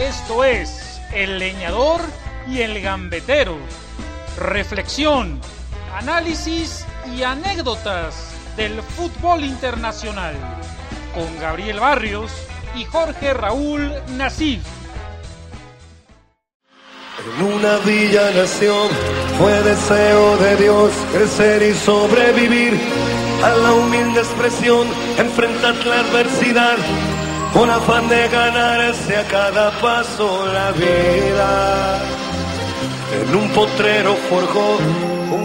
Esto es El Leñador y el Gambetero. Reflexión, análisis y anécdotas del fútbol internacional. Con Gabriel Barrios y Jorge Raúl Nasif. En una villa nación fue deseo de Dios crecer y sobrevivir a la humilde expresión, enfrentar la adversidad con afán de ganarse a cada paso la vida. En un potrero forjó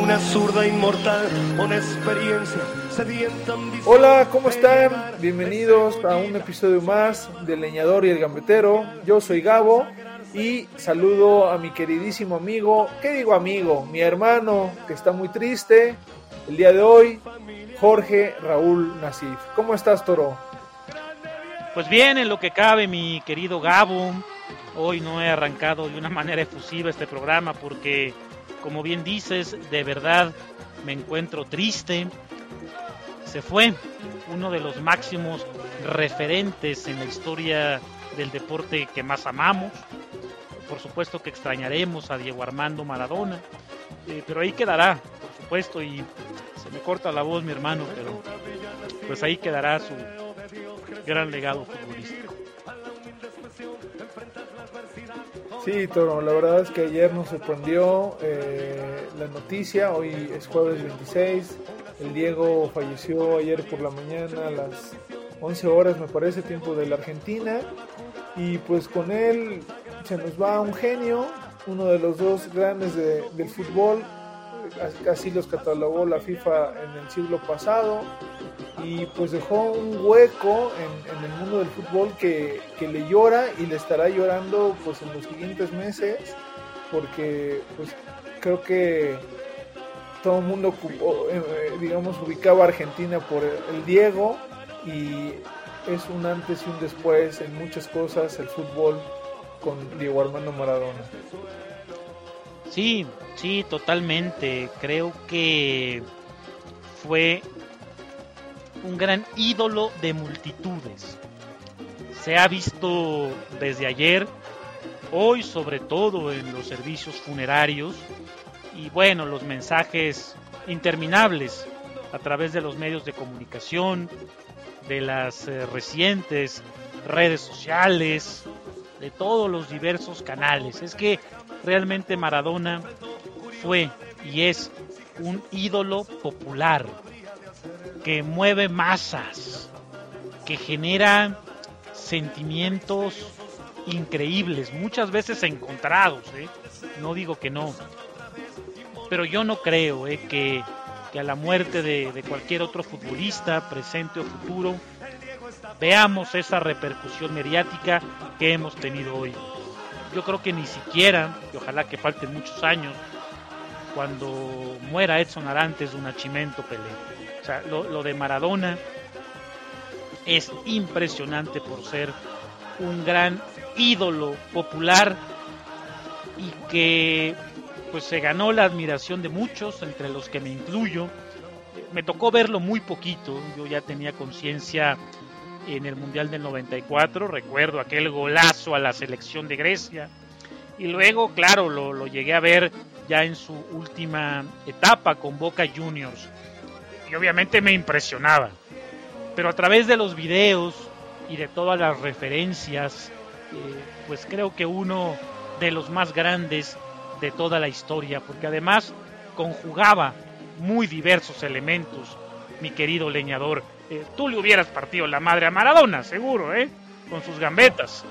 una zurda inmortal con experiencia. Sedienta. Hola, ¿cómo están? Bienvenidos a un episodio más del Leñador y el Gambetero. Yo soy Gabo y saludo a mi queridísimo amigo, ¿qué digo amigo? Mi hermano que está muy triste el día de hoy, Jorge Raúl Nasif. ¿Cómo estás, Toro? Pues bien, en lo que cabe, mi querido Gabo, hoy no he arrancado de una manera efusiva este programa porque, como bien dices, de verdad me encuentro triste. Se fue uno de los máximos referentes en la historia del deporte que más amamos. Por supuesto que extrañaremos a Diego Armando Maradona, eh, pero ahí quedará, por supuesto, y se me corta la voz mi hermano, pero pues ahí quedará su gran legado futbolístico. Sí, Toro, la verdad es que ayer nos sorprendió eh, la noticia, hoy es jueves 26, el Diego falleció ayer por la mañana a las 11 horas, me parece, tiempo de la Argentina, y pues con él se nos va un genio, uno de los dos grandes de- del fútbol, así los catalogó la FIFA en el siglo pasado, y pues dejó un hueco en, el mundo del fútbol que, que le llora y le estará llorando pues en los siguientes meses porque pues creo que todo el mundo eh, eh, digamos ubicaba a Argentina por el Diego y es un antes y un después en muchas cosas el fútbol con Diego Armando Maradona. Sí, sí, totalmente. Creo que fue un gran ídolo de multitudes. Se ha visto desde ayer, hoy sobre todo en los servicios funerarios y bueno, los mensajes interminables a través de los medios de comunicación, de las eh, recientes redes sociales, de todos los diversos canales. Es que realmente Maradona fue y es un ídolo popular que mueve masas, que genera sentimientos increíbles, muchas veces encontrados, ¿eh? no digo que no, pero yo no creo ¿eh? que, a la muerte de, de cualquier otro futbolista, presente o futuro, veamos esa repercusión mediática que hemos tenido hoy. Yo creo que ni siquiera, y ojalá que falten muchos años, cuando muera Edson Arantes de un Nachimento Pelé. O sea, lo, lo de Maradona es impresionante por ser un gran ídolo popular y que pues se ganó la admiración de muchos, entre los que me incluyo. Me tocó verlo muy poquito, yo ya tenía conciencia en el Mundial del 94, recuerdo aquel golazo a la selección de Grecia, y luego, claro, lo, lo llegué a ver ya en su última etapa con Boca Juniors, y obviamente me impresionaba, pero a través de los videos y de todas las referencias, eh, pues creo que uno de los más grandes de toda la historia, porque además conjugaba muy diversos elementos, mi querido leñador. Eh, tú le hubieras partido la madre a Maradona, seguro, ¿eh? Con sus gambetas.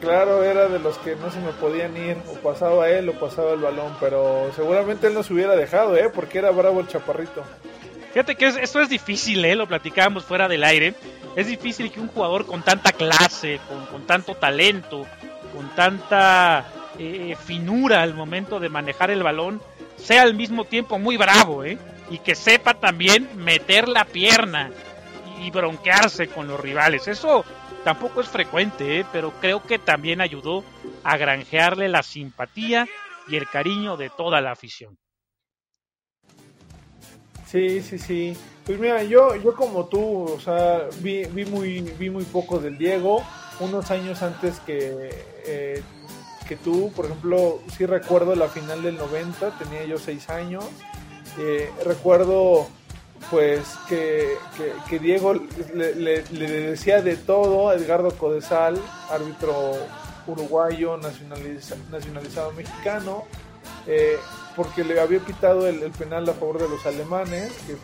Claro, era de los que no se me podían ir, o pasaba él o pasaba el balón, pero seguramente él nos hubiera dejado, ¿eh? Porque era bravo el chaparrito. Fíjate que es- esto es difícil, ¿eh? lo platicábamos fuera del aire. Es difícil que un jugador con tanta clase, con, con tanto talento, con tanta eh, finura al momento de manejar el balón, sea al mismo tiempo muy bravo, ¿eh? Y que sepa también meter la pierna y bronquearse con los rivales. Eso tampoco es frecuente, ¿eh? pero creo que también ayudó a granjearle la simpatía y el cariño de toda la afición. Sí, sí, sí. Pues mira, yo, yo como tú, o sea, vi, vi muy, vi muy poco del Diego. unos años antes que, eh, que tú, por ejemplo, sí recuerdo la final del 90, tenía yo 6 años, eh, recuerdo pues que, Diego le, decía de todo a Edgardo Codesal, árbitro uruguayo nacionalizado mexicano, eh, porque le había quitado el, penal a favor de los alemanes, que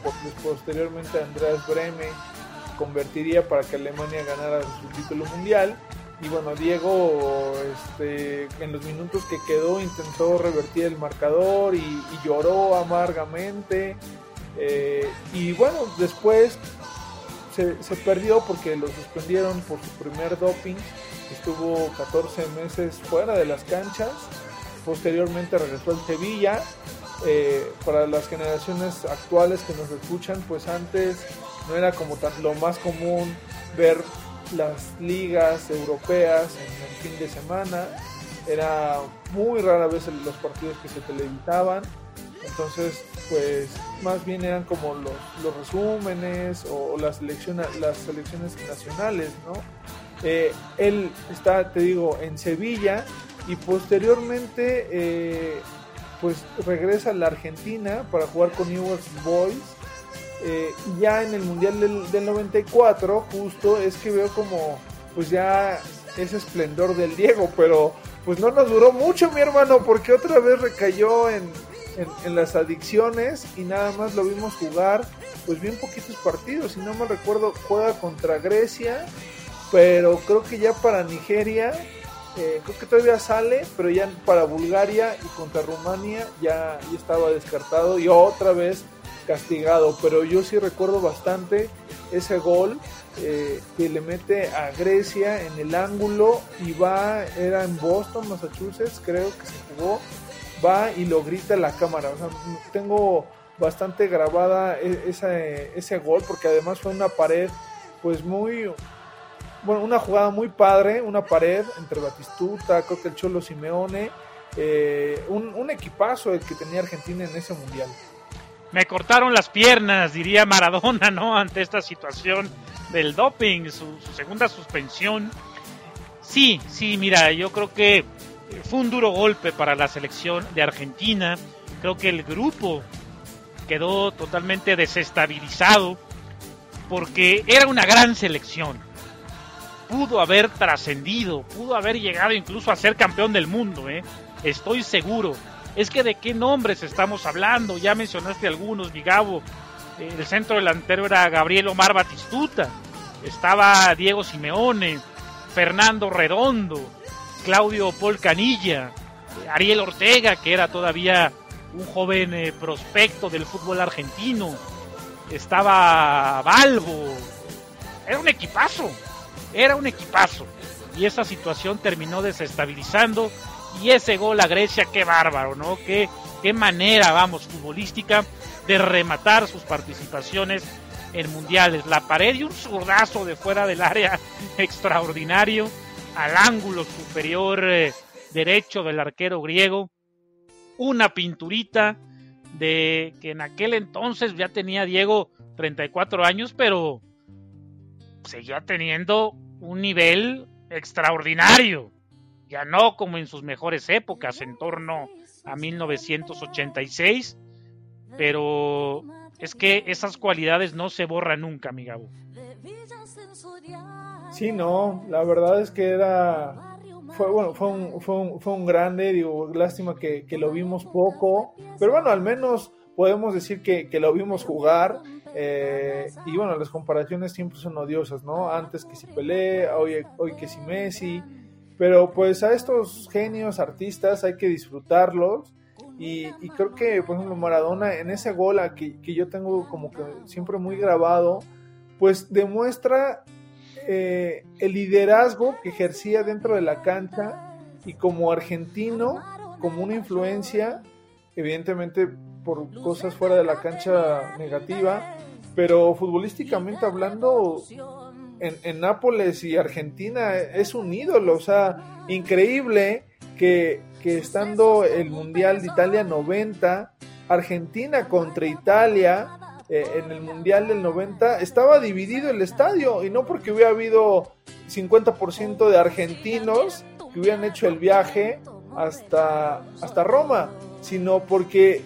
posteriormente Andreas Breme convertiría para que Alemania ganara su título mundial. Y bueno, Diego este, en los minutos que quedó intentó revertir el marcador y, lloró amargamente. Eh, y bueno, después se, perdió porque lo suspendieron por su primer doping. Estuvo 14 meses fuera de las canchas posteriormente regresó al Sevilla. Eh, para las generaciones actuales que nos escuchan, pues antes no era como tan, lo más común ver las ligas europeas en el fin de semana. Era muy rara vez los partidos que se televisaban. Entonces, pues más bien eran como los, los resúmenes o, las, selecciones, las selecciones nacionales, ¿no? Eh, él está, te digo, en Sevilla y posteriormente eh, pues regresa a la Argentina para jugar con Newell's Boys. Eh, ya en el Mundial del, del, 94 justo es que veo como pues ya ese esplendor del Diego, pero pues no nos duró mucho mi hermano porque otra vez recayó en, en, las adicciones y nada más lo vimos jugar pues bien poquitos partidos, si no me recuerdo juega contra Grecia, pero creo que ya para Nigeria eh, creo que todavía sale, pero ya para Bulgaria y contra Rumania ya, estaba descartado y otra vez castigado. Pero yo sí recuerdo bastante ese gol eh, que le mete a Grecia en el ángulo y va, era en Boston, Massachusetts, creo que se jugó, va y lo grita la cámara. O sea, tengo bastante grabada e, ese, gol porque además fue una pared pues muy bueno, una jugada muy padre, una pared entre Batistuta, creo que el Cholo Simeone, eh, un, equipazo el que tenía Argentina en ese mundial. Me cortaron las piernas, diría Maradona, ¿no? Ante esta situación del doping, su, segunda suspensión. Sí, sí, mira, yo creo que fue un duro golpe para la selección de Argentina. Creo que el grupo quedó totalmente desestabilizado porque era una gran selección pudo haber trascendido, pudo haber llegado incluso a ser campeón del mundo, ¿eh? estoy seguro. Es que de qué nombres estamos hablando, ya mencionaste algunos, Vigabo, el centro delantero era Gabriel Omar Batistuta, estaba Diego Simeone, Fernando Redondo, Claudio Paul Canilla, Ariel Ortega, que era todavía un joven eh, prospecto del fútbol argentino, estaba Balbo, era un equipazo, era un equipazo. Y esa situación terminó desestabilizando. Y ese gol a Grecia, qué bárbaro, ¿no? Qué, qué manera, vamos, futbolística de rematar sus participaciones en mundiales. La pared y un zurdazo de fuera del área extraordinario al ángulo superior eh, derecho del arquero griego. Una pinturita de que en aquel entonces ya tenía Diego 34 años, pero seguía teniendo un nivel extraordinario, ya no como en sus mejores épocas, en torno a 1986, pero es que esas cualidades no se borran nunca, mi Gabo. Sí, no, la verdad es que era, fue, bueno, fue un, fue un, fue un grande, digo, lástima que, que, lo vimos poco, pero bueno, al menos podemos decir que, que lo vimos jugar eh, y bueno, las comparaciones siempre son odiosas, ¿no? Antes que si Pelé, hoy, hoy que si Messi. Pero pues a estos genios artistas hay que disfrutarlos. Y, creo que, por ejemplo, Maradona en ese gol que, que yo tengo como que siempre muy grabado, pues demuestra eh, el liderazgo que ejercía dentro de la cancha y como argentino, como una influencia, evidentemente por cosas fuera de la cancha negativa, pero futbolísticamente hablando, en, Nápoles y Argentina es un ídolo, o sea, increíble que, que estando el Mundial de Italia 90, Argentina contra Italia, eh, en el Mundial del 90, estaba dividido el estadio y no porque hubiera habido 50% de argentinos que hubieran hecho el viaje hasta, hasta Roma, sino porque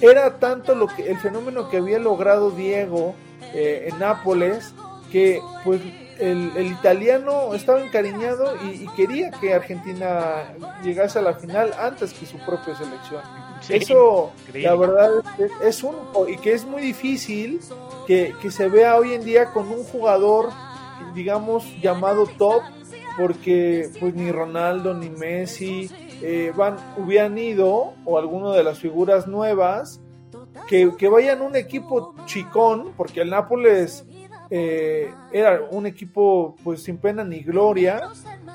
era tanto lo que el fenómeno que había logrado Diego eh, en Nápoles que pues el, italiano estaba encariñado y, quería que Argentina llegase a la final antes que su propia selección. Eso, la verdad, es, un y que es muy difícil que, se vea hoy en día con un jugador, digamos, llamado top, porque pues ni Ronaldo ni Messi eh, van, hubieran ido, o alguno de las figuras nuevas, que, que vayan un equipo chicón, porque el Nápoles eh, era un equipo pues sin pena ni gloria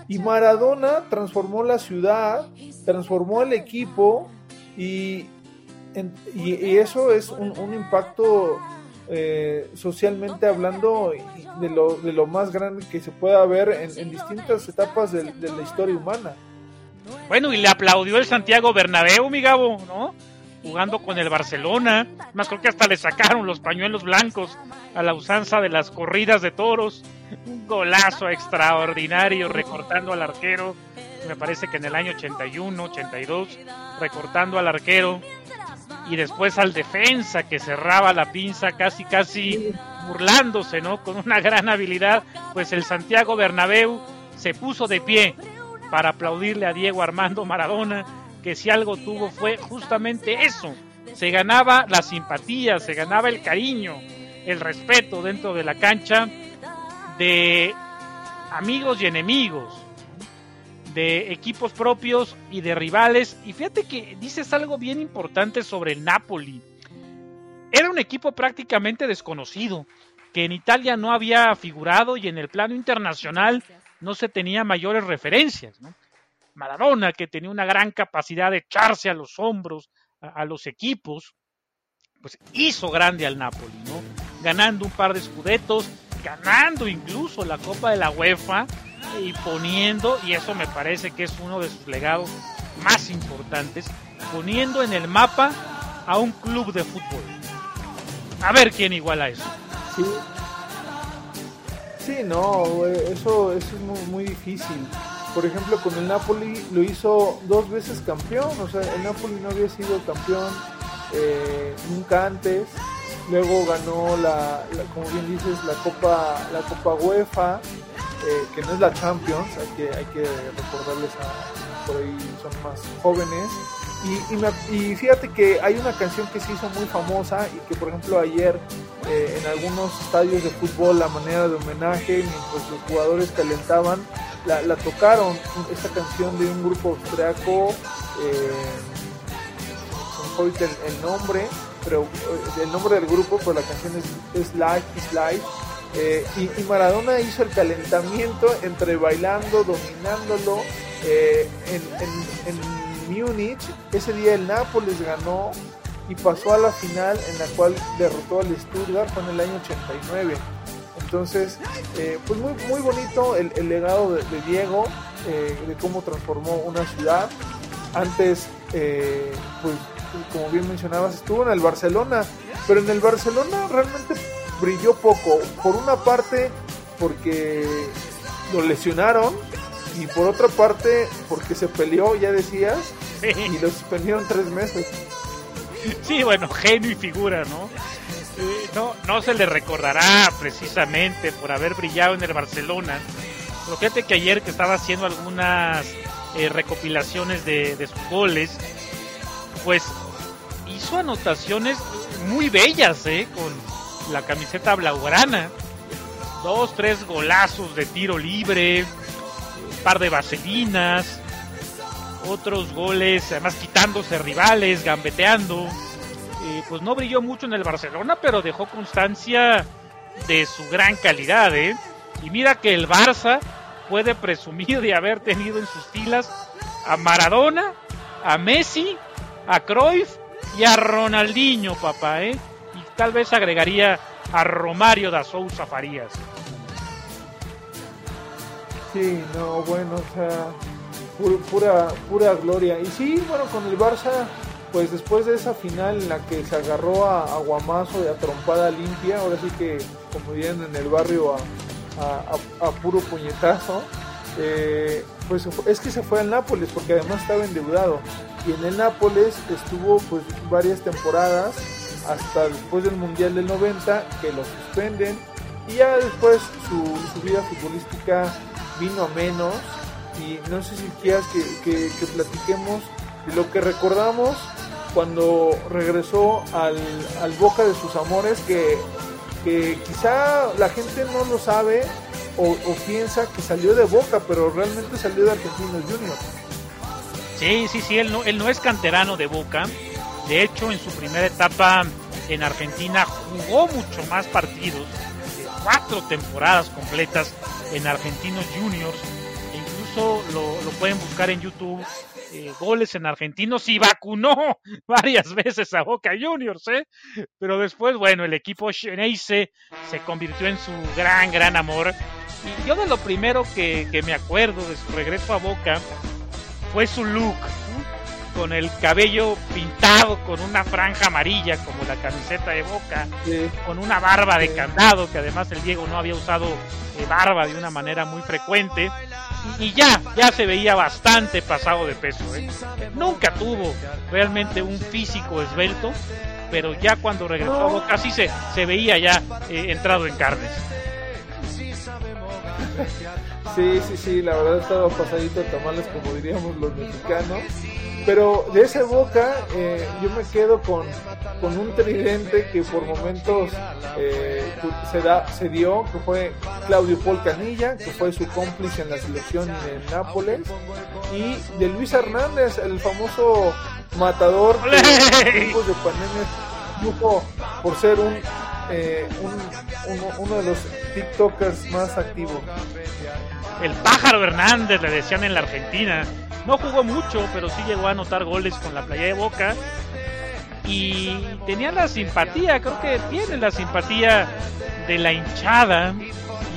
y Maradona transformó la ciudad, transformó el equipo y, y, eso es un, impacto eh, socialmente hablando de lo, de lo más grande que se pueda ver en, distintas etapas de, de, la historia humana. Bueno, y le aplaudió el Santiago Bernabéu, mi Gabo, ¿no? Jugando con el Barcelona. Más creo que hasta le sacaron los pañuelos blancos a la usanza de las corridas de toros. Un golazo extraordinario recortando al arquero. Me parece que en el año 81, 82, recortando al arquero. Y después al defensa que cerraba la pinza casi, casi burlándose, ¿no? Con una gran habilidad. Pues el Santiago Bernabéu se puso de pie para aplaudirle a Diego Armando Maradona que si algo tuvo fue justamente eso. Se ganaba la simpatía, se ganaba el cariño, el respeto dentro de la cancha de amigos y enemigos, de equipos propios y de rivales. Y fíjate que dices algo bien importante sobre el Napoli. Era un equipo prácticamente desconocido, que en Italia no había figurado y en el plano internacional no se tenía mayores referencias. Maradona, que tenía una gran capacidad de echarse a los hombros a, los equipos, pues hizo grande al Napoli, ¿no? Ganando un par de escudetos, ganando incluso la Copa de la UEFA y poniendo, y eso me parece que es uno de sus legados más importantes, poniendo en el mapa a un club de fútbol. A ver quién iguala eso. Sí, sí no, eso, es muy difícil por ejemplo, con el Napoli lo hizo dos veces campeón, o sea, el Napoli no había sido campeón eh, nunca antes. Luego ganó la, como bien dices, la Copa, la Copa UEFA, eh, que no es la Champions, hay que, hay que recordarles a por ahí son más jóvenes. Y, y, fíjate que hay una canción que se hizo muy famosa y que por ejemplo ayer eh, en algunos estadios de fútbol a manera de homenaje, mientras los jugadores calentaban, la, tocaron, esta canción de un grupo austriaco, eh, el, el, nombre, pero eh, el nombre del grupo, pero la canción es, es Life is Life. Eh, y, Maradona hizo el calentamiento entre bailando, dominándolo eh, en, en, en Múnich. Ese día el Nápoles ganó y pasó a la final en la cual derrotó al Stuttgart, fue en el año 89. Entonces, eh, pues muy, muy bonito el, legado de, Diego, eh, de cómo transformó una ciudad. Antes, eh, pues como bien mencionabas, estuvo en el Barcelona, pero en el Barcelona realmente brilló poco. Por una parte, porque lo lesionaron, y por otra parte, porque se peleó, ya decías, y lo suspendieron tres meses. Sí, bueno, genio y figura, ¿no? No, no se le recordará precisamente por haber brillado en el Barcelona. Pero fíjate que ayer que estaba haciendo algunas eh, recopilaciones de, sus goles, pues hizo anotaciones muy bellas, ¿eh? Con la camiseta blaugrana. Dos, tres golazos de tiro libre, un par de vaselinas, otros goles, además quitándose rivales, gambeteando pues no brilló mucho en el Barcelona, pero dejó constancia de su gran calidad, ¿eh? Y mira que el Barça puede presumir de haber tenido en sus filas a Maradona, a Messi, a Cruyff y a Ronaldinho, papá, ¿eh? Y tal vez agregaría a Romario da Sousa Farías. Sí, no, bueno, o sea, pura, pura gloria. Y sí, bueno, con el Barça pues después de esa final en la que se agarró a, a Guamazo y a trompada limpia, ahora sí que como dirían en el barrio a, puro puñetazo, eh, pues es que se fue al Nápoles porque además estaba endeudado. Y en el Nápoles estuvo pues varias temporadas hasta después del Mundial del 90 que lo suspenden y ya después su, vida futbolística vino a menos. Y no sé si quieras que, platiquemos de lo que recordamos cuando regresó al, Boca de sus amores que, que, quizá la gente no lo sabe o, piensa que salió de Boca pero realmente salió de Argentinos Juniors Sí, sí, sí, él no, él no es canterano de Boca. De hecho, en su primera etapa en Argentina jugó mucho más partidos, cuatro temporadas completas en Argentinos Juniors. Incluso lo, pueden buscar en YouTube, eh, goles en Argentinos y vacunó varias veces a Boca Juniors, ¿eh? Pero después, bueno, el equipo Xeneize se convirtió en su gran, gran amor. Y yo de lo primero que, que me acuerdo de su regreso a Boca fue su look, con el cabello pintado con una franja amarilla como la camiseta de Boca, con una barba de candado, que además el Diego no había usado eh, barba de una manera muy frecuente. Y, ya, ya se veía bastante pasado de peso. ¿eh? Nunca tuvo realmente un físico esbelto, pero ya cuando regresó a Boca sí se, se veía ya eh, entrado en carnes. Sí, sí, sí, la verdad estaba pasadito de tamales como diríamos los mexicanos. Pero de esa boca eh, yo me quedo con, con, un tridente que por momentos eh, se, da, se dio, que fue Claudio Paul Canilla, que fue su cómplice en la selección en Nápoles, y de Luis Hernández, el famoso matador de de pandemia, por ser un, eh, un, uno de los TikTokers más activos el pájaro Hernández, le decían en la Argentina. No jugó mucho, pero sí llegó a anotar goles con la playa de Boca. Y tenía la simpatía, creo que tiene la simpatía de la hinchada.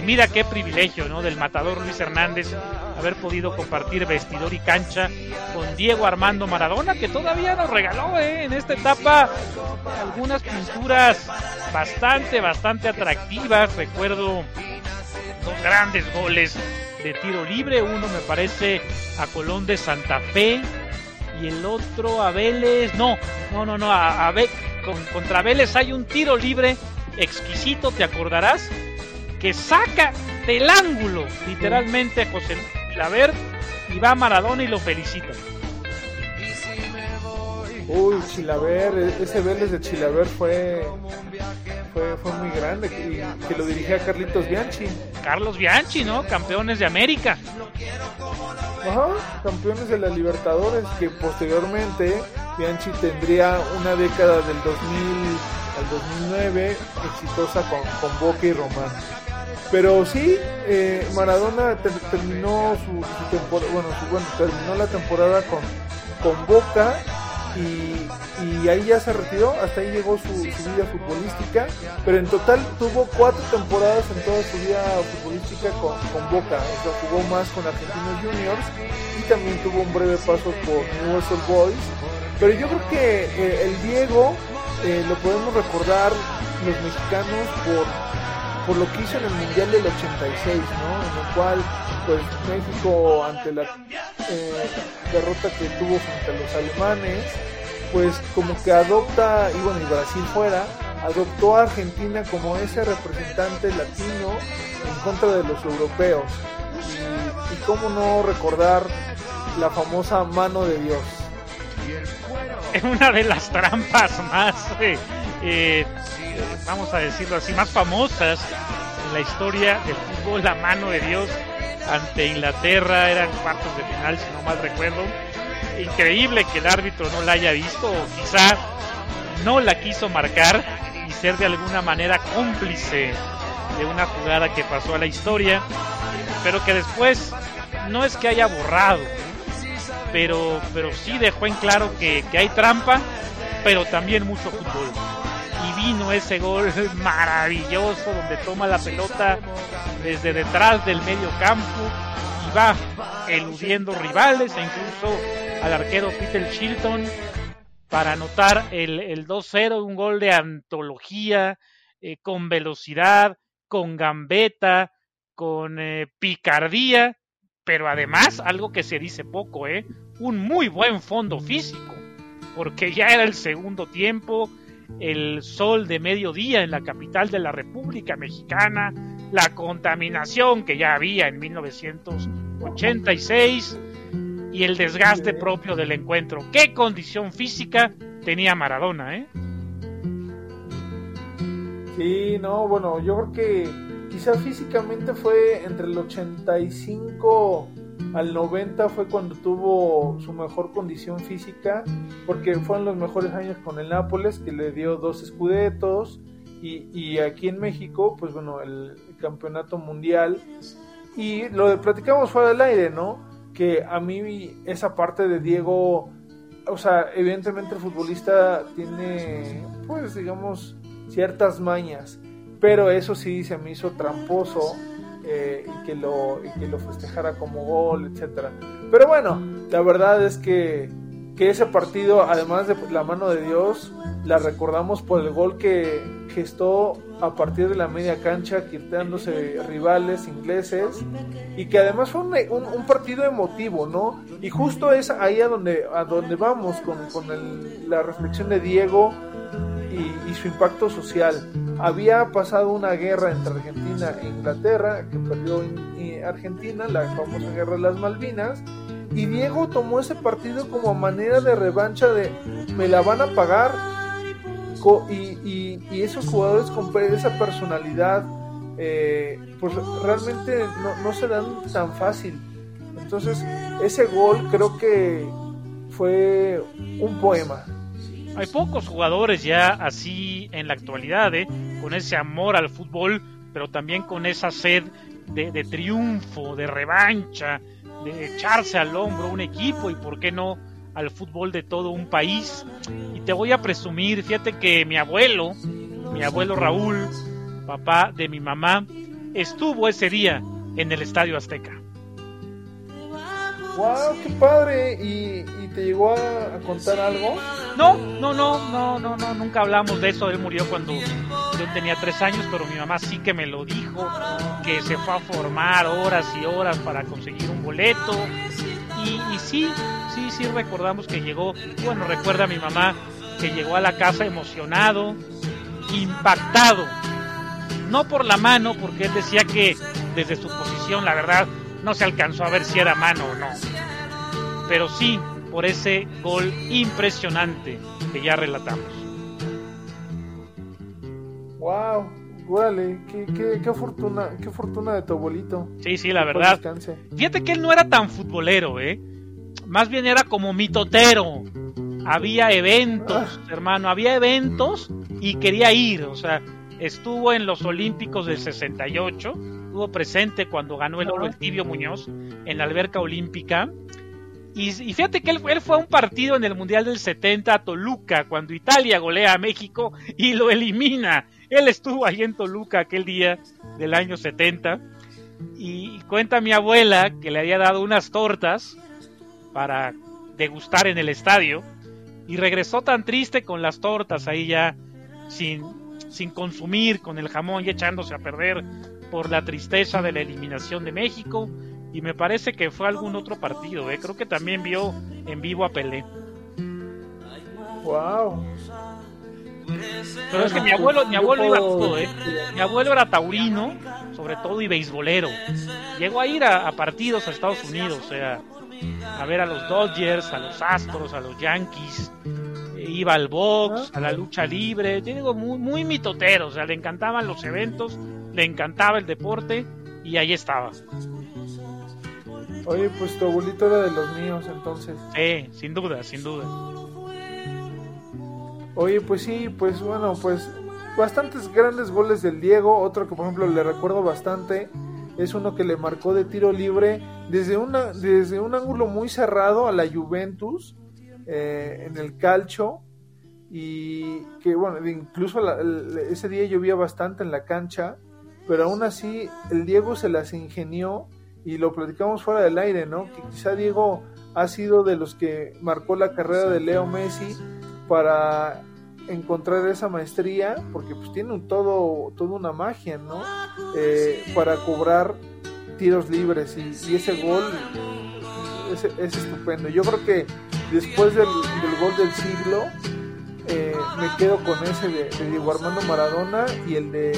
Mira qué privilegio, ¿no? Del matador Luis Hernández haber podido compartir vestidor y cancha con Diego Armando Maradona, que todavía nos regaló ¿eh? en esta etapa algunas pinturas bastante, bastante atractivas. Recuerdo dos grandes goles de tiro libre. Uno me parece a Colón de Santa Fe y el otro a Vélez. No, no, no, no. A, con, contra Vélez hay un tiro libre exquisito, te acordarás, que saca del ángulo literalmente a José Laver y va a Maradona y lo felicita. Uy, Chilaver, e-, ese Vélez de Chilaver fue, fue, fue muy grande, que, que lo dirigía Carlitos Bianchi. Carlos Bianchi, ¿no? Campeones de América. Ajá, campeones de la Libertadores, que posteriormente Bianchi tendría una década del 2000 al 2009 exitosa con, con Boca y Román. Pero sí, eh, Maradona terminó su, temporada, bueno, bueno, terminó la temporada con, con Boca y, ahí ya se retiró, hasta ahí llegó su, vida futbolística, pero en total tuvo cuatro temporadas en toda su vida futbolística con, Boca, o sea, jugó más con Argentinos Juniors y también tuvo un breve paso por Newell's Boys, pero yo creo que eh, el Diego eh, lo podemos recordar los mexicanos por, por lo que hizo en el Mundial del 86, ¿no? En el cual pues México ante la eh, derrota que tuvo frente a los alemanes, pues como que adopta, y bueno, y Brasil fuera, adoptó a Argentina como ese representante latino en contra de los europeos. Y, y cómo no recordar la famosa mano de Dios. Es una de las trampas más, eh, eh, vamos a decirlo así, más famosas en la historia del fútbol, la mano de Dios ante Inglaterra, eran cuartos de final, si no mal recuerdo. Increíble que el árbitro no la haya visto, o quizá no la quiso marcar y ser de alguna manera cómplice de una jugada que pasó a la historia, pero que después no es que haya borrado, pero, pero sí dejó en claro que, que hay trampa, pero también mucho fútbol y vino ese gol maravilloso donde toma la pelota desde detrás del medio campo y va eludiendo rivales e incluso al arquero Peter Chilton para anotar el, el 2-0, un gol de antología, eh, con velocidad, con gambeta, con eh, picardía, pero además, algo que se dice poco, ¿eh? un muy buen fondo físico, porque ya era el segundo tiempo, el sol de mediodía en la capital de la República Mexicana, la contaminación que ya había en 1986 y el desgaste propio del encuentro. ¿Qué condición física tenía Maradona, eh? Sí, no, bueno, yo creo que quizás físicamente fue entre el 85 al 90 fue cuando tuvo su mejor condición física, porque fueron los mejores años con el Nápoles, que le dio dos escudetos, y, aquí en México, pues bueno, el, campeonato mundial. Y lo platicamos fuera del aire, ¿no? Que a mí esa parte de Diego, o sea, evidentemente el futbolista tiene, pues digamos, ciertas mañas, pero eso sí se me hizo tramposo eh, y, que lo, y que lo festejara como gol, etcétera. Pero bueno, la verdad es que, que ese partido, además de la mano de Dios, la recordamos por el gol que gestó a partir de la media cancha, quitándose rivales ingleses, y que además fue un, un, partido emotivo, ¿no? Y justo es ahí a donde, a donde vamos con, con el, la reflexión de Diego y, su impacto social. Había pasado una guerra entre Argentina e Inglaterra, que perdió Argentina, la famosa guerra de las Malvinas, y Diego tomó ese partido como manera de revancha de me la van a pagar. Y, esos jugadores con esa personalidad, eh, pues realmente no se dan tan fácil. Entonces, ese gol creo que fue un poema. Hay pocos jugadores ya así en la actualidad, ¿eh? con ese amor al fútbol, pero también con esa sed de, triunfo, de revancha, de echarse al hombro un equipo y, por qué no, al fútbol de todo un país. Y te voy a presumir, fíjate que mi abuelo, mi abuelo Raúl, papá de mi mamá, estuvo ese día en el Estadio Azteca. ¡Wow! ¡Qué padre! ¿Y, te llegó a, contar algo? No, no, no, no, no, no, nunca hablamos de eso. Él murió cuando yo tenía tres años, pero mi mamá sí que me lo dijo, que se fue a formar horas y horas para conseguir un boleto. Y, y sí, sí, sí recordamos que llegó, bueno, recuerda a mi mamá que llegó a la casa emocionado, impactado. No por la mano, porque él decía que desde su posición, la verdad, no se alcanzó a ver si era mano o no. Pero sí por ese gol impresionante que ya relatamos. ¡Wow! Órale, qué, qué, fortuna, qué fortuna de tu abuelito. Sí, sí, la verdad. Fíjate que él no era tan futbolero, ¿eh? Más bien era como mitotero. Había eventos, ah. hermano, había eventos y quería ir. O sea, estuvo en los Olímpicos del 68 estuvo presente cuando ganó el oro el Tibio Muñoz en la alberca olímpica. Y, fíjate que él, él, fue a un partido en el Mundial del 70 a Toluca, cuando Italia golea a México y lo elimina. Él estuvo ahí en Toluca aquel día del año 70. Y cuenta mi abuela que le había dado unas tortas para degustar en el estadio. Y regresó tan triste con las tortas ahí ya sin, sin consumir, con el jamón y echándose a perder por la tristeza de la eliminación de México y me parece que fue algún otro partido, ¿eh? creo que también vio en vivo a Pelé. Wow. Pero es que mi abuelo, mi abuelo iba todo, ¿eh? Mi abuelo era taurino, sobre todo y beisbolero. Llegó a ir a, partidos a Estados Unidos, o sea, a ver a los Dodgers, a los Astros, a los Yankees. Iba al box, a la lucha libre. Digo, muy, muy mitotero, o sea, le encantaban los eventos le encantaba el deporte y ahí estaba. Oye, pues tu abuelito era de los míos entonces. Sí, sin duda, sin duda. Oye, pues sí, pues bueno, pues bastantes grandes goles del Diego. Otro que por ejemplo le recuerdo bastante es uno que le marcó de tiro libre desde, una, desde un ángulo muy cerrado a la Juventus eh, en el calcho. Y que bueno, incluso ese día llovía bastante en la cancha pero aún así el Diego se las ingenió y lo platicamos fuera del aire, ¿no? Que quizá Diego ha sido de los que marcó la carrera de Leo Messi, para encontrar esa maestría, porque pues tiene un todo, toda una magia, ¿no? Eh, para cobrar tiros libres y, ese gol es, es, estupendo. Yo creo que después del, gol del siglo, eh, me quedo con ese de, Diego Armando Maradona y el de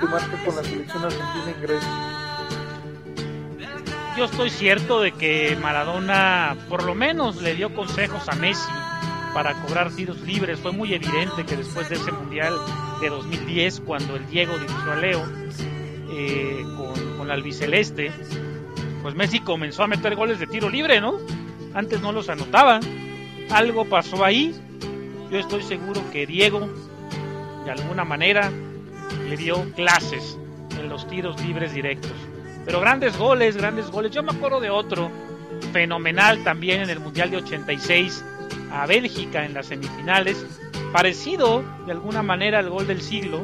que marca con la selección argentina en Grecia. Yo estoy cierto de que Maradona por lo menos le dio consejos a Messi para cobrar tiros libres. Fue muy evidente que después de ese Mundial de 2010, cuando el Diego dirigió a Leo eh, con, con la albiceleste, pues Messi comenzó a meter goles de tiro libre, ¿no? Antes no los anotaba. Algo pasó ahí. Yo estoy seguro que Diego, de alguna manera, le dio clases en los tiros libres directos. Pero grandes goles, grandes goles. Yo me acuerdo de otro fenomenal también en el Mundial de 86 a Bélgica en las semifinales, parecido de alguna manera al gol del siglo.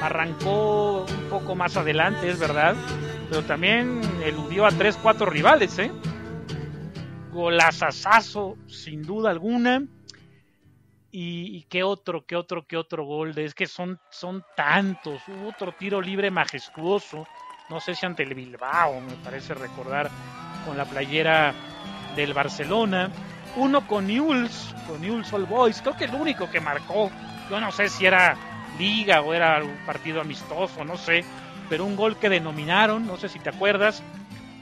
Arrancó un poco más adelante, es verdad, pero también eludió a 3-4 rivales, ¿eh? Golazazazo, sin duda alguna. Y, qué otro, qué otro, qué otro gol. Es que son, son tantos. Hubo otro tiro libre majestuoso. No sé si ante el Bilbao, me parece recordar, con la playera del Barcelona uno con Newell's, con Newell's All Boys, creo que el único que marcó, yo no sé si era liga o era un partido amistoso, no sé, pero un gol que denominaron, no sé si te acuerdas,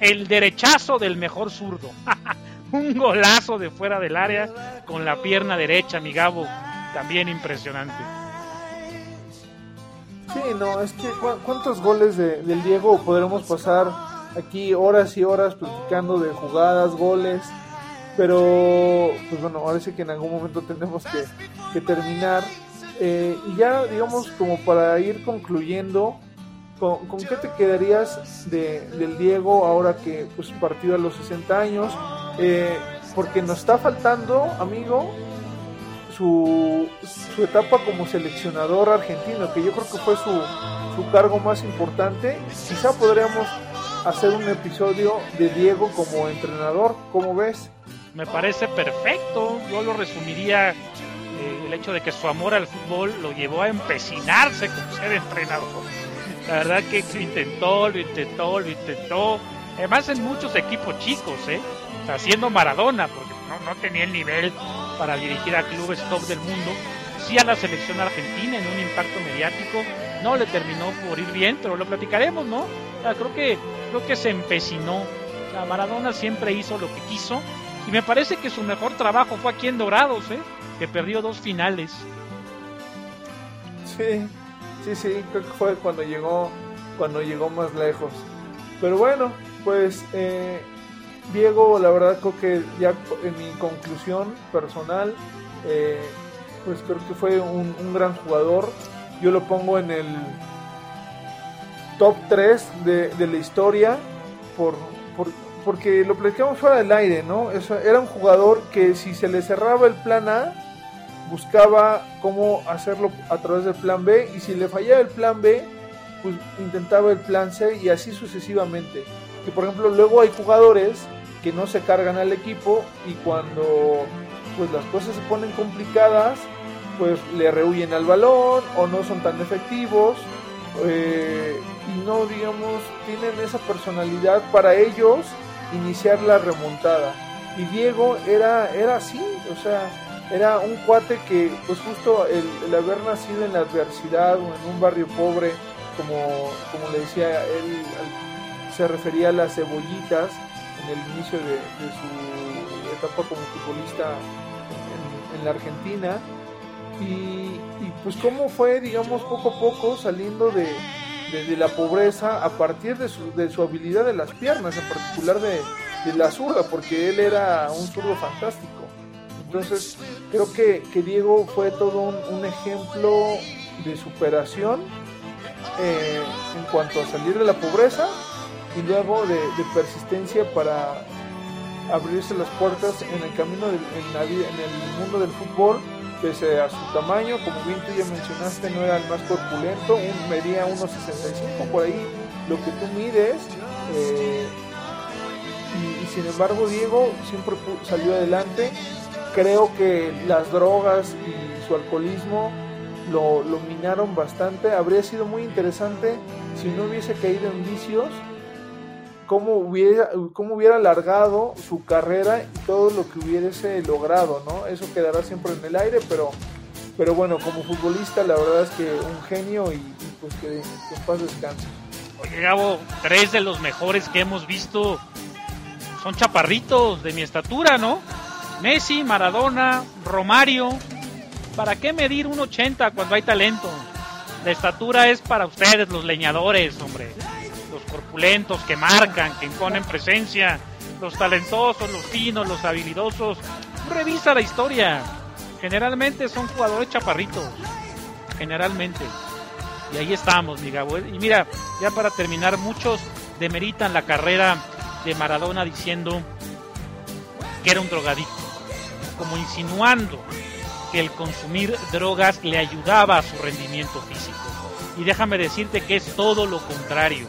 el derechazo del mejor zurdo. un golazo de fuera del área con la pierna derecha, mi Gabo, también impresionante. Sí, no, es que cuántos goles de, del Diego podremos pasar aquí horas y horas platicando de jugadas, goles pero, pues bueno, ahora sí que en algún momento tenemos que, terminar. Eh, y ya, digamos, como para ir concluyendo, ¿con, qué te quedarías de, del Diego ahora que pues partido a los 60 años? Eh, porque nos está faltando, amigo, su, su etapa como seleccionador argentino, que yo creo que fue su, su cargo más importante. Quizá podríamos hacer un episodio de Diego como entrenador, ¿cómo ves? me parece perfecto. Yo lo resumiría eh, el hecho de que su amor al fútbol lo llevó a empecinarse con ser entrenador. La verdad que lo intentó, lo intentó, lo intentó. Además en muchos equipos chicos, ¿eh? Haciendo Maradona, porque no, no tenía el nivel para dirigir a clubes top del mundo. Sí a la selección argentina en un impacto mediático. No le terminó por ir bien, pero lo platicaremos, ¿no? creo que creo que se empecinó. Maradona siempre hizo lo que quiso y me parece que su mejor trabajo fue aquí en Dorados, ¿eh? que perdió dos finales. Sí, sí, sí, creo que fue cuando llegó, cuando llegó más lejos. Pero bueno, pues eh, Diego, la verdad creo que ya en mi conclusión personal, eh, pues creo que fue un, gran jugador. Yo lo pongo en el top 3 de, de la historia por, por porque lo platicamos fuera del aire, ¿no? era un jugador que si se le cerraba el plan A, buscaba cómo hacerlo a través del plan B, y si le fallaba el plan B, pues intentaba el plan C y así sucesivamente. Que por ejemplo luego hay jugadores que no se cargan al equipo y cuando pues las cosas se ponen complicadas, pues le rehuyen al balón o no son tan efectivos eh, y no digamos tienen esa personalidad para ellos iniciar la remontada. Y Diego era, era así, o sea, era un cuate que, pues justo el, haber nacido en la adversidad o en un barrio pobre, como, como le decía él, se refería a las cebollitas en el inicio de, su etapa como futbolista en, la Argentina. Y, y, pues cómo fue, digamos, poco a poco saliendo de, la pobreza a partir de su, de su habilidad de las piernas, en particular de, la zurda, porque él era un zurdo fantástico. Entonces, creo que, Diego fue todo un, ejemplo de superación eh, en cuanto a salir de la pobreza y luego de, persistencia para abrirse las puertas en el camino en, en el mundo del fútbol pese a su tamaño, como bien tú ya mencionaste, no era el más corpulento, un, medía 1,65 por ahí, lo que tú mides. Eh, y, sin embargo, Diego siempre salió adelante. creo que las drogas y su alcoholismo lo, lo minaron bastante. Habría sido muy interesante si no hubiese caído en vicios, cómo hubiera, cómo hubiera alargado su carrera y todo lo que hubiese logrado, ¿no? Eso quedará siempre en el aire, pero, pero bueno, como futbolista la verdad es que un genio y, pues que, que en paz descanse. Oye, Gabo, tres de los mejores que hemos visto son chaparritos de mi estatura, ¿no? Messi, Maradona, Romario. ¿Para qué medir un 80 cuando hay talento? La estatura es para ustedes, los leñadores, hombre. Corpulentos que marcan, que imponen presencia. Los talentosos, los finos, los habilidosos. Revisa la historia. Generalmente son jugadores chaparritos. Generalmente. Y ahí estamos, mi Gabo. Y mira, ya para terminar, muchos demeritan la carrera de Maradona diciendo que era un drogadicto, como insinuando que el consumir drogas le ayudaba a su rendimiento físico. Y déjame decirte que es todo lo contrario.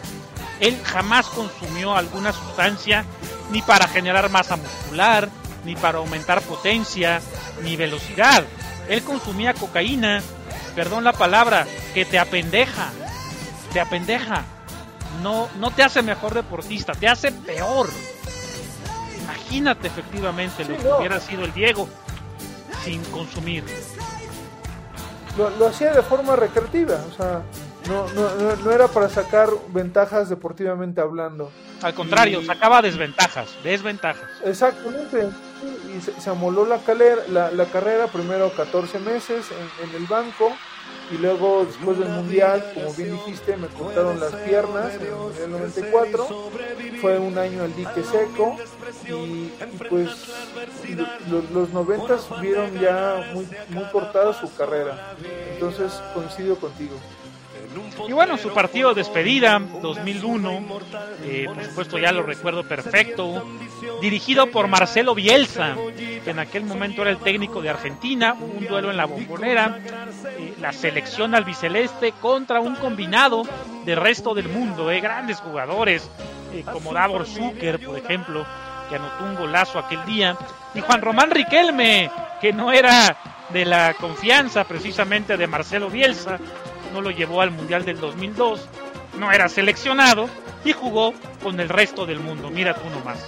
Él jamás consumió alguna sustancia ni para generar masa muscular, ni para aumentar potencia, ni velocidad. Él consumía cocaína, perdón la palabra, que te apendeja, te apendeja. No, no te hace mejor deportista, te hace peor. Imagínate efectivamente lo que no. hubiera sido el Diego sin consumir. Lo, lo hacía de forma recreativa, o sea, no, no, no, no era para sacar ventajas deportivamente hablando. Al contrario, Y- sacaba desventajas, desventajas. Exactamente. Y se, se amoló la, calera- la, la carrera, primero 14 meses en, en el banco y luego después del Mundial, como bien dijiste, me cortaron las piernas en el Mundial 94. Fue un año al dique seco y, y pues lo- lo- los 90 vieron ya muy, muy cortada su carrera. Entonces coincido contigo. Y bueno, su partido de despedida, 2001, eh, por supuesto ya lo recuerdo perfecto, dirigido por Marcelo Bielsa, que en aquel momento era el técnico de Argentina, un duelo en la bombonera, eh, la selección albiceleste contra un combinado del resto del mundo, eh, grandes jugadores, como Davor Zucker, por ejemplo, que anotó un golazo aquel día, y Juan Román Riquelme, que no era de la confianza precisamente de Marcelo Bielsa, no lo llevó al Mundial del 2002, no era seleccionado y jugó con el resto del mundo. Mira tú nomás.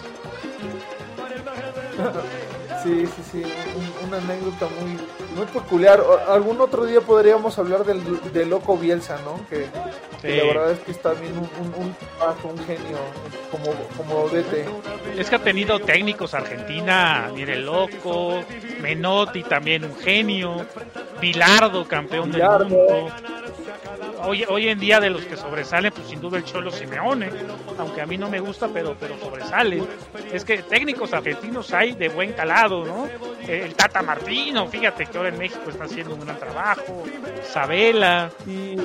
Sí, sí, sí, un- una anécdota muy, muy peculiar. Algún otro día podríamos hablar del, del loco Bielsa, ¿no? Que, la verdad es que es también un, un, un, genio como, como DT. Es que ha tenido técnicos Argentina, mire loco, Menotti también un genio, Bilardo campeón Bilardo. del mundo. Hoy, hoy en día de los que sobresalen, pues sin duda el Cholo Simeone, aunque a mí no me gusta, pero, pero sobresale. Es que técnicos argentinos hay de buen calado, ¿no? Eh, El Tata Martino, fíjate que ahora en México está haciendo un gran trabajo, Sabela, Y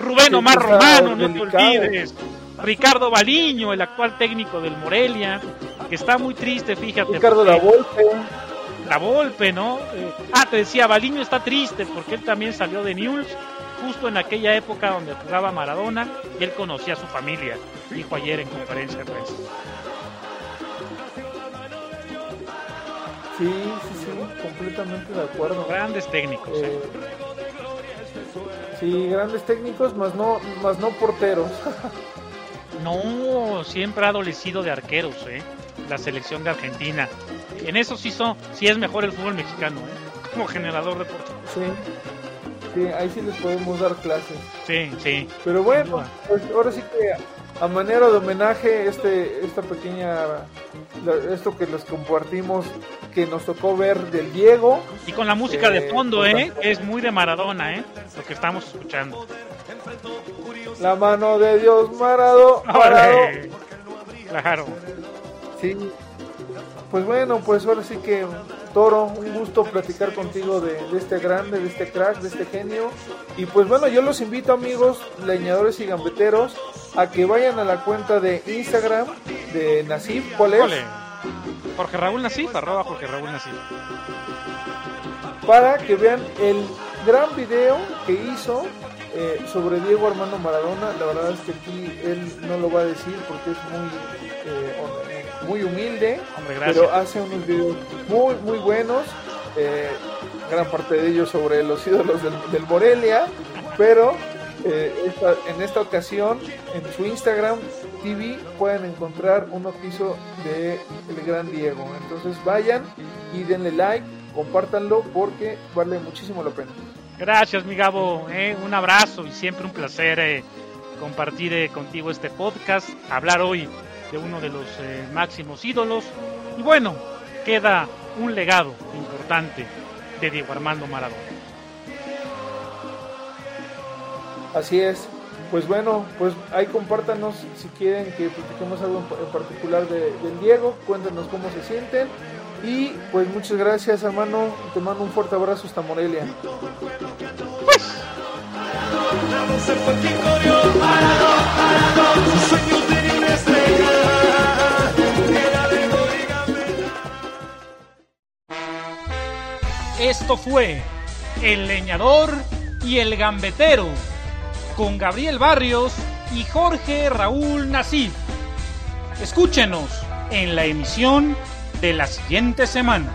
Rubén Omar Romano, no te olvides. Ricardo Baliño, el actual técnico del Morelia, que está muy triste, fíjate. Ricardo La Volpe, La Volpe, ¿no? Eh, ah, te decía, Baliño está triste porque él también salió de News justo en aquella época donde jugaba Maradona y él conocía a su familia, dijo ayer en conferencia de prensa. sí, sí, sí, completamente de acuerdo. Grandes técnicos. ¿eh? Eh, sí, grandes técnicos, más no, más no porteros. No, siempre ha adolecido de arqueros, ¿eh? La selección de Argentina. En eso sí, son, sí es mejor el fútbol mexicano, ¿eh? Como generador deportivo. Sí, sí, ahí sí les podemos dar clases. Sí, sí. Pero bueno, pues ahora sí que a manera de homenaje este esta pequeña esto que les compartimos que nos tocó ver del Diego, Y con la música de Eh, fondo, ¿eh? Es muy de Maradona, ¿eh? Lo que estamos escuchando. la mano de Dios Marado, Marado. Claro. Sí. Pues bueno, pues ahora sí que Toro, un gusto platicar contigo de, de este grande, de este crack, de este genio. Y pues bueno, yo los invito amigos, leñadores y gambeteros, a que vayan a la cuenta de Instagram de Nasif, ¿cuál es? Jorge Raúl Nasif, arroba Jorge Raúl Nasif. para que vean el gran video que hizo eh, sobre Diego Armando Maradona. La verdad es que aquí él no lo va a decir porque es muy, eh, muy humilde, Hombre, pero hace unos videos muy, muy buenos. eh, gran parte de ellos sobre los ídolos del, del Morelia, pero eh, esta- en esta ocasión en su Instagram TV pueden encontrar uno que hizo de el gran Diego. Entonces vayan y denle like, compártanlo porque vale muchísimo la pena. Gracias, mi Gabo. eh, un abrazo y siempre un placer eh, compartir contigo este podcast, hablar hoy de uno de los eh, máximos ídolos. Y bueno, queda un legado importante de Diego Armando Maradona. Así es. Pues bueno, pues ahí compártanos si quieren que platiquemos algo en, particular de, del Diego, cuéntanos cómo se sienten. Y pues muchas gracias hermano, te mando un fuerte abrazo hasta Morelia. Se Esto fue El Leñador y el Gambetero con Gabriel Barrios y Jorge Raúl Nasif. Escúchenos en la emisión de la siguiente semana.